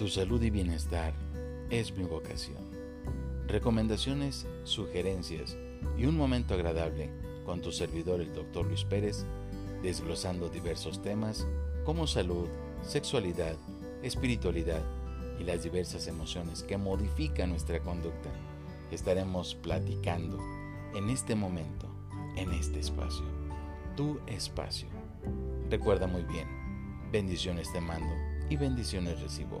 Tu salud y bienestar es mi vocación. Recomendaciones, sugerencias y un momento agradable con tu servidor el Dr. Luis Pérez, desglosando diversos temas como salud, sexualidad, espiritualidad y las diversas emociones que modifican nuestra conducta. Estaremos platicando en este momento, en este espacio, tu espacio. Recuerda muy bien, bendiciones te mando y bendiciones recibo